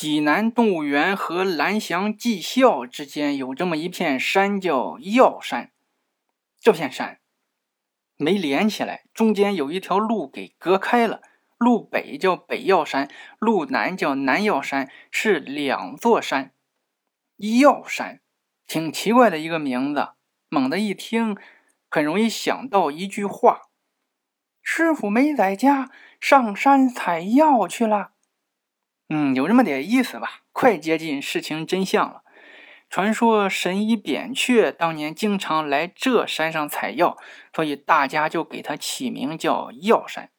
济南动物园和蓝翔技校之间有这么一片山，叫药山。这片山没连起来，中间有一条路给隔开了。路北叫北药山，路南叫南药山，是两座山。药山，挺奇怪的一个名字。猛地一听，很容易想到一句话：“师傅没在家，上山采药去了。”嗯，有这么点意思吧？快接近事情真相了。传说神医扁鹊当年经常来这山上采药，所以大家就给他起名叫药山。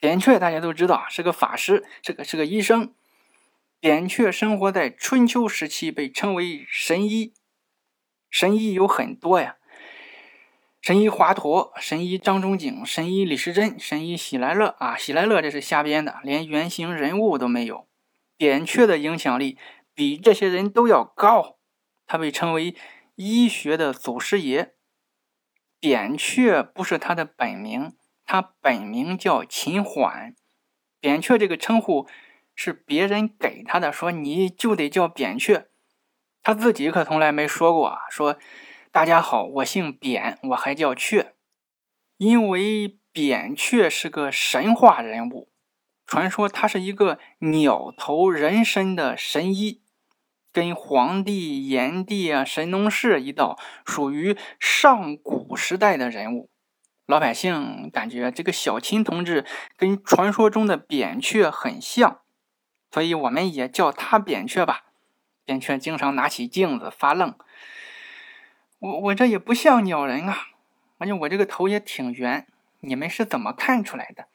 扁鹊大家都知道是个法师，这个是个医生。扁鹊生活在春秋时期，被称为神医。神医有很多呀。神医华佗、神医张仲景、神医李时珍、神医喜来乐啊，喜来乐这是瞎编的，连原型人物都没有。扁鹊的影响力比这些人都要高，他被称为医学的祖师爷。扁鹊不是他的本名，他本名叫秦缓。扁鹊这个称呼是别人给他的，说你就得叫扁鹊，他自己可从来没说过啊，说。大家好，我姓扁，我还叫雀，因为扁鹊是个神话人物，传说他是一个鸟头人身的神医，跟黄帝、炎帝啊、神农氏一道，属于上古时代的人物。老百姓感觉这个小秦同志跟传说中的扁鹊很像，所以我们也叫他扁鹊吧。扁鹊经常拿起镜子发愣。我我这也不像鸟人啊，而且我这个头也挺圆，你们是怎么看出来的？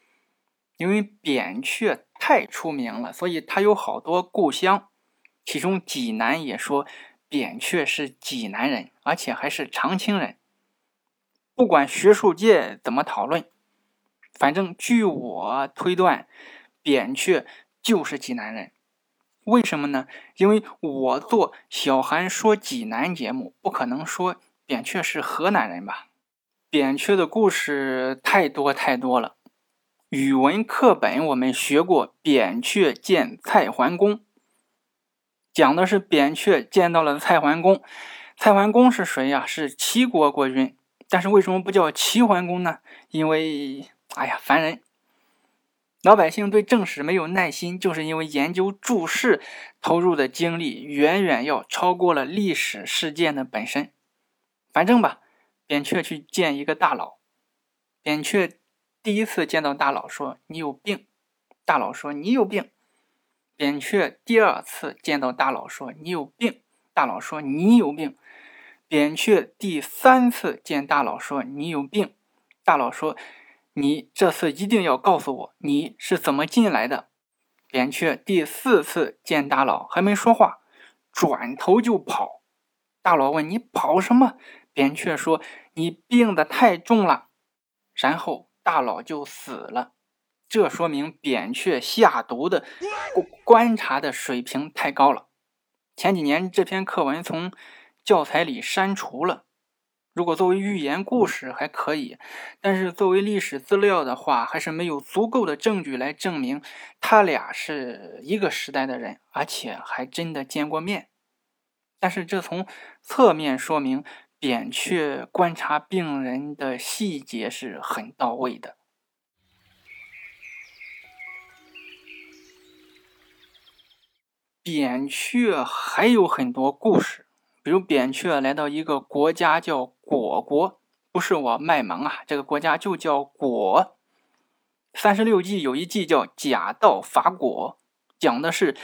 因为扁鹊太出名了，所以他有好多故乡，其中济南也说扁鹊是济南人，而且还是长清人。不管学术界怎么讨论，反正据我推断，扁鹊就是济南人。为什么呢？因为我做小韩说济南节目，不可能说扁鹊是河南人吧？扁鹊的故事太多太多了。语文课本我们学过扁鹊见蔡桓公，讲的是扁鹊见到了蔡桓公。蔡桓公是谁呀？是齐国国君。但是为什么不叫齐桓公呢？因为，哎呀，烦人。老百姓对正史没有耐心，就是因为研究注释投入的精力远远要超过了历史事件的本身。反正吧，扁鹊去见一个大佬，扁鹊第一次见到大佬说：“你有病。”大佬说：“你有病。”扁鹊第二次见到大佬说：“你有病。”大佬说：“你有病。”扁鹊第三次见大佬说：“你有病。”大佬说。你这次一定要告诉我你是怎么进来的。扁鹊第四次见大佬还没说话，转头就跑。大佬问你跑什么？扁鹊说你病得太重了。然后大佬就死了。这说明扁鹊下毒的观察的水平太高了。前几年这篇课文从教材里删除了。如果作为寓言故事还可以，但是作为历史资料的话，还是没有足够的证据来证明他俩是一个时代的人，而且还真的见过面。但是这从侧面说明扁鹊观察病人的细节是很到位的。扁鹊还有很多故事。比如扁鹊来到一个国家叫果国，不是我卖萌啊，这个国家就叫果。三十六计有一计叫假道伐果，讲的是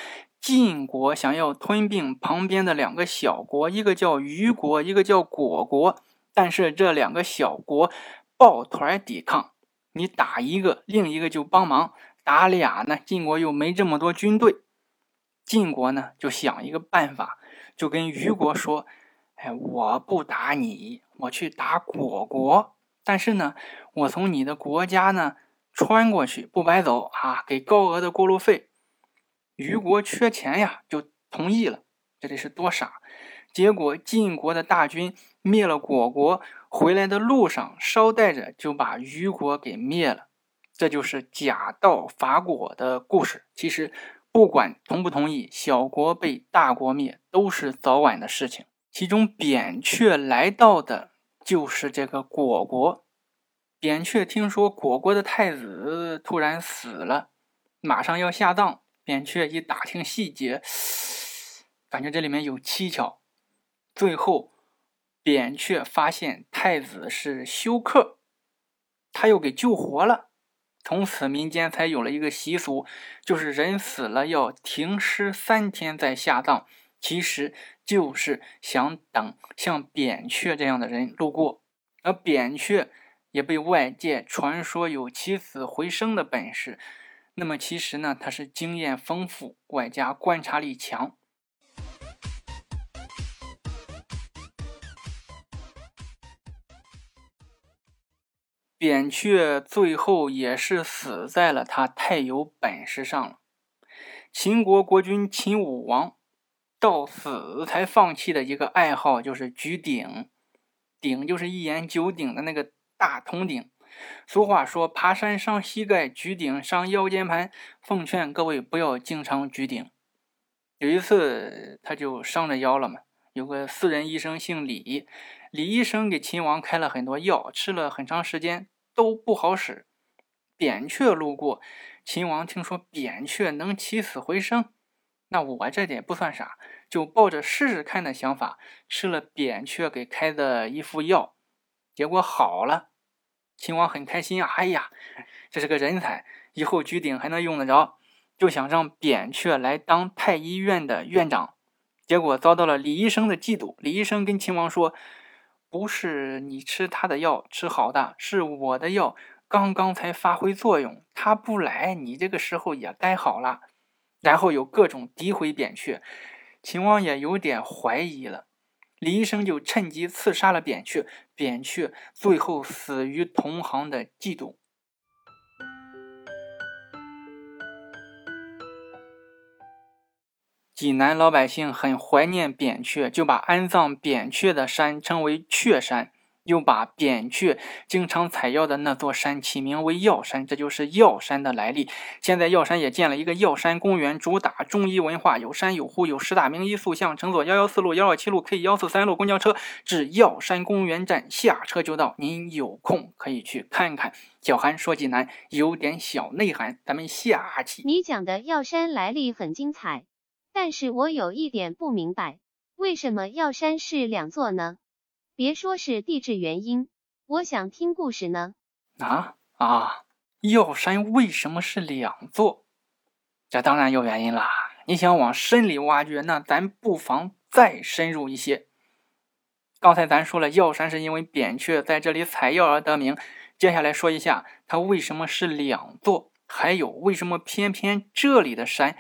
晋国想要吞并旁边的两个小国，一个叫虞国，一个叫果国。但是这两个小国抱团抵抗，你打一个，另一个就帮忙；打俩呢，晋国又没这么多军队，晋国呢就想一个办法。就跟虞国说：“哎，我不打你，我去打果国。但是呢，我从你的国家呢穿过去，不白走啊，给高额的过路费。”虞国缺钱呀，就同意了。这里是多傻！结果晋国的大军灭了果国，回来的路上捎带着就把虞国给灭了。这就是假道伐虢的故事。其实，不管同不同意，小国被大国灭都是早晚的事情。其中，扁鹊来到的就是这个虢国。扁鹊听说虢国的太子突然死了，马上要下葬。扁鹊一打听细节，感觉这里面有蹊跷。最后，扁鹊发现太子是休克，他又给救活了。从此，民间才有了一个习俗，就是人死了要停尸三天再下葬，其实就是想等像扁鹊这样的人路过。而扁鹊也被外界传说有起死回生的本事，那么其实呢，他是经验丰富，外加观察力强。扁鹊最后也是死在了他太有本事上了。秦国国君秦武王到死才放弃的一个爱好就是举鼎，鼎就是一言九鼎的那个大铜鼎。俗话说：“爬山伤膝盖，举鼎伤腰间盘。”奉劝各位不要经常举鼎。有一次他就伤着腰了嘛，有个私人医生姓李。李医生给秦王开了很多药，吃了很长时间都不好使。扁鹊路过，秦王听说扁鹊能起死回生，那我这点不算啥，就抱着试试看的想法吃了扁鹊给开的一副药，结果好了。秦王很开心啊，哎呀，这是个人才，以后举鼎还能用得着，就想让扁鹊来当太医院的院长，结果遭到了李医生的嫉妒。李医生跟秦王说。不是你吃他的药吃好的，是我的药刚刚才发挥作用，他不来，你这个时候也该好了。然后有各种诋毁扁鹊，秦王也有点怀疑了，李医生就趁机刺杀了扁鹊，扁鹊最后死于同行的嫉妒。济南老百姓很怀念扁鹊，就把安葬扁鹊的山称为鹊山，又把扁鹊经常采药的那座山起名为药山，这就是药山的来历。现在药山也建了一个药山公园，主打中医文化，有山有湖，有十大名医塑像。乘坐幺幺四路、幺二七路、K 幺四三路公交车至药山公园站下车就到，您有空可以去看看。小韩说济南有点小内涵，咱们下期。你讲的药山来历很精彩。但是我有一点不明白，为什么药山是两座呢？别说是地质原因，我想听故事呢。啊啊！药山为什么是两座？这当然有原因啦。你想往深里挖掘，那咱不妨再深入一些。刚才咱说了，药山是因为扁鹊在这里采药而得名。接下来说一下，它为什么是两座？还有，为什么偏偏这里的山？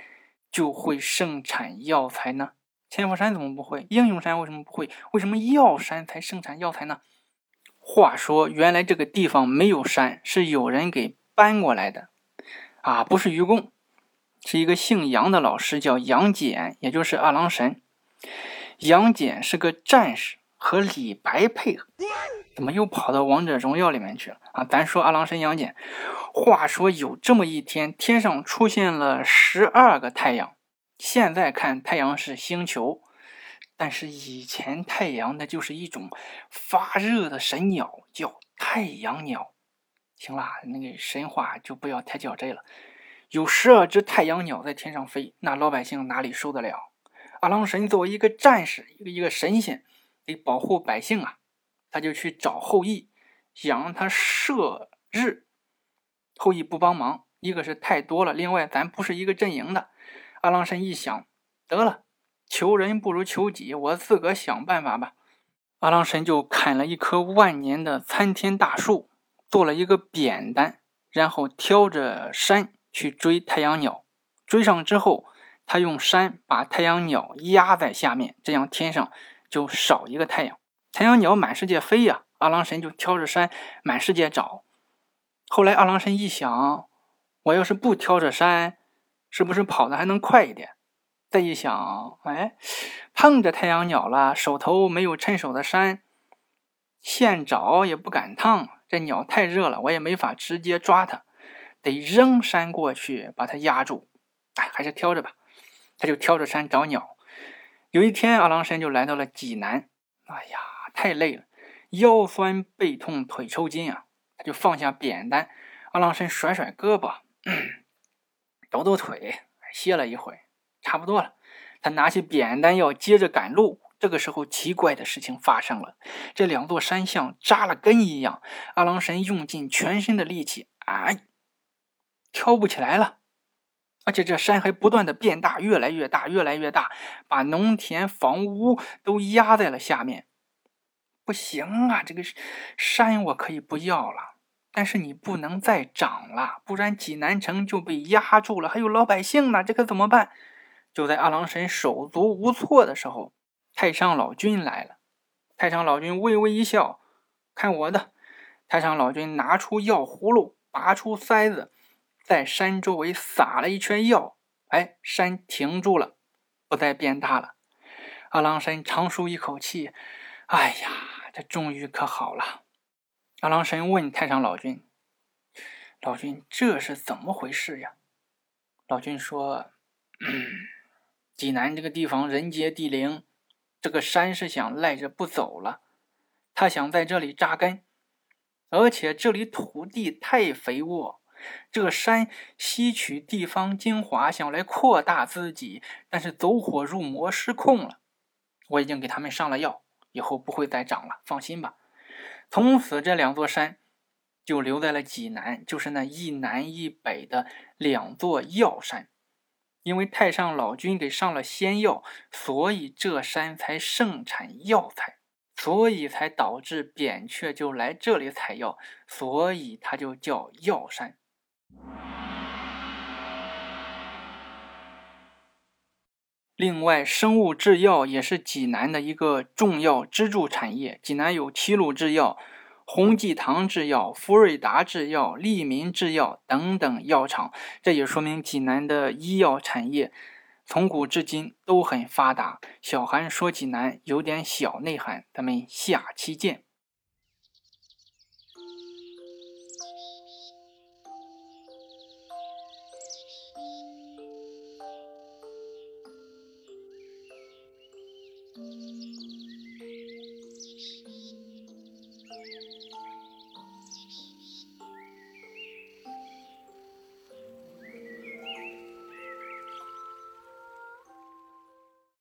就会盛产药材呢？千佛山怎么不会？英雄山为什么不会？为什么药山才盛产药材呢？话说，原来这个地方没有山，是有人给搬过来的。啊，不是愚公，是一个姓杨的老师，叫杨戬，也就是二郎神。杨戬是个战士，和李白配合。怎么又跑到王者荣耀里面去了？啊，咱说二郎神杨戬。话说有这么一天，天上出现了十二个太阳。现在看太阳是星球，但是以前太阳那就是一种发热的神鸟，叫太阳鸟。行了，那个神话就不要太较真了。有十二只太阳鸟在天上飞，那老百姓哪里受得了？二郎神作为一个战士，一个一个神仙，得保护百姓啊，他就去找后羿，想让他射日。后羿不帮忙，一个是太多了，另外咱不是一个阵营的。二郎神一想，得了，求人不如求己，我自个想办法吧。二郎神就砍了一棵万年的参天大树，做了一个扁担，然后挑着山去追太阳鸟。追上之后，他用山把太阳鸟压在下面，这样天上就少一个太阳。太阳鸟满世界飞呀，二郎神就挑着山满世界找。后来，二郎神一想，我要是不挑着山，是不是跑的还能快一点？再一想，哎，碰着太阳鸟了，手头没有趁手的山，现找也不敢烫，这鸟太热了，我也没法直接抓它，得扔山过去把它压住。哎，还是挑着吧。他就挑着山找鸟。有一天，阿郎神就来到了济南。哎呀，太累了，腰酸背痛腿抽筋啊！他就放下扁担，阿郎神甩甩胳膊，抖抖腿，歇了一会，差不多了。他拿起扁担要接着赶路。这个时候，奇怪的事情发生了，这两座山像扎了根一样。阿郎神用尽全身的力气，哎，挑不起来了。而且这山还不断的变大，越来越大，越来越大，把农田、房屋都压在了下面。不行啊，这个山我可以不要了，但是你不能再长了，不然济南城就被压住了，还有老百姓呢，这可怎么办？就在阿郎神手足无措的时候，太上老君来了。太上老君微微一笑，看我的。太上老君拿出药葫芦，拔出塞子。在山周围撒了一圈药，哎，山停住了，不再变大了。阿郎神长舒一口气，哎呀，这终于可好了。阿郎神问太上老君：“老君，这是怎么回事呀？”老君说：“ 济南这个地方人杰地灵，这个山是想赖着不走了，他想在这里扎根，而且这里土地太肥沃。”这个山吸取地方精华，想来扩大自己，但是走火入魔失控了。我已经给他们上了药，以后不会再长了，放心吧。从此，这两座山就留在了济南，就是那一南一北的两座药山。因为太上老君给上了仙药，所以这山才盛产药材。所以才导致扁鹊就来这里采药，所以它就叫药山。另外，生物制药也是济南的一个重要支柱产业。济南有齐鲁制药、洪济堂制药、福瑞达制药、利民制药等等药厂，这也说明济南的医药产业从古至今都很发达。小韩说济南有点小内涵，咱们下期见。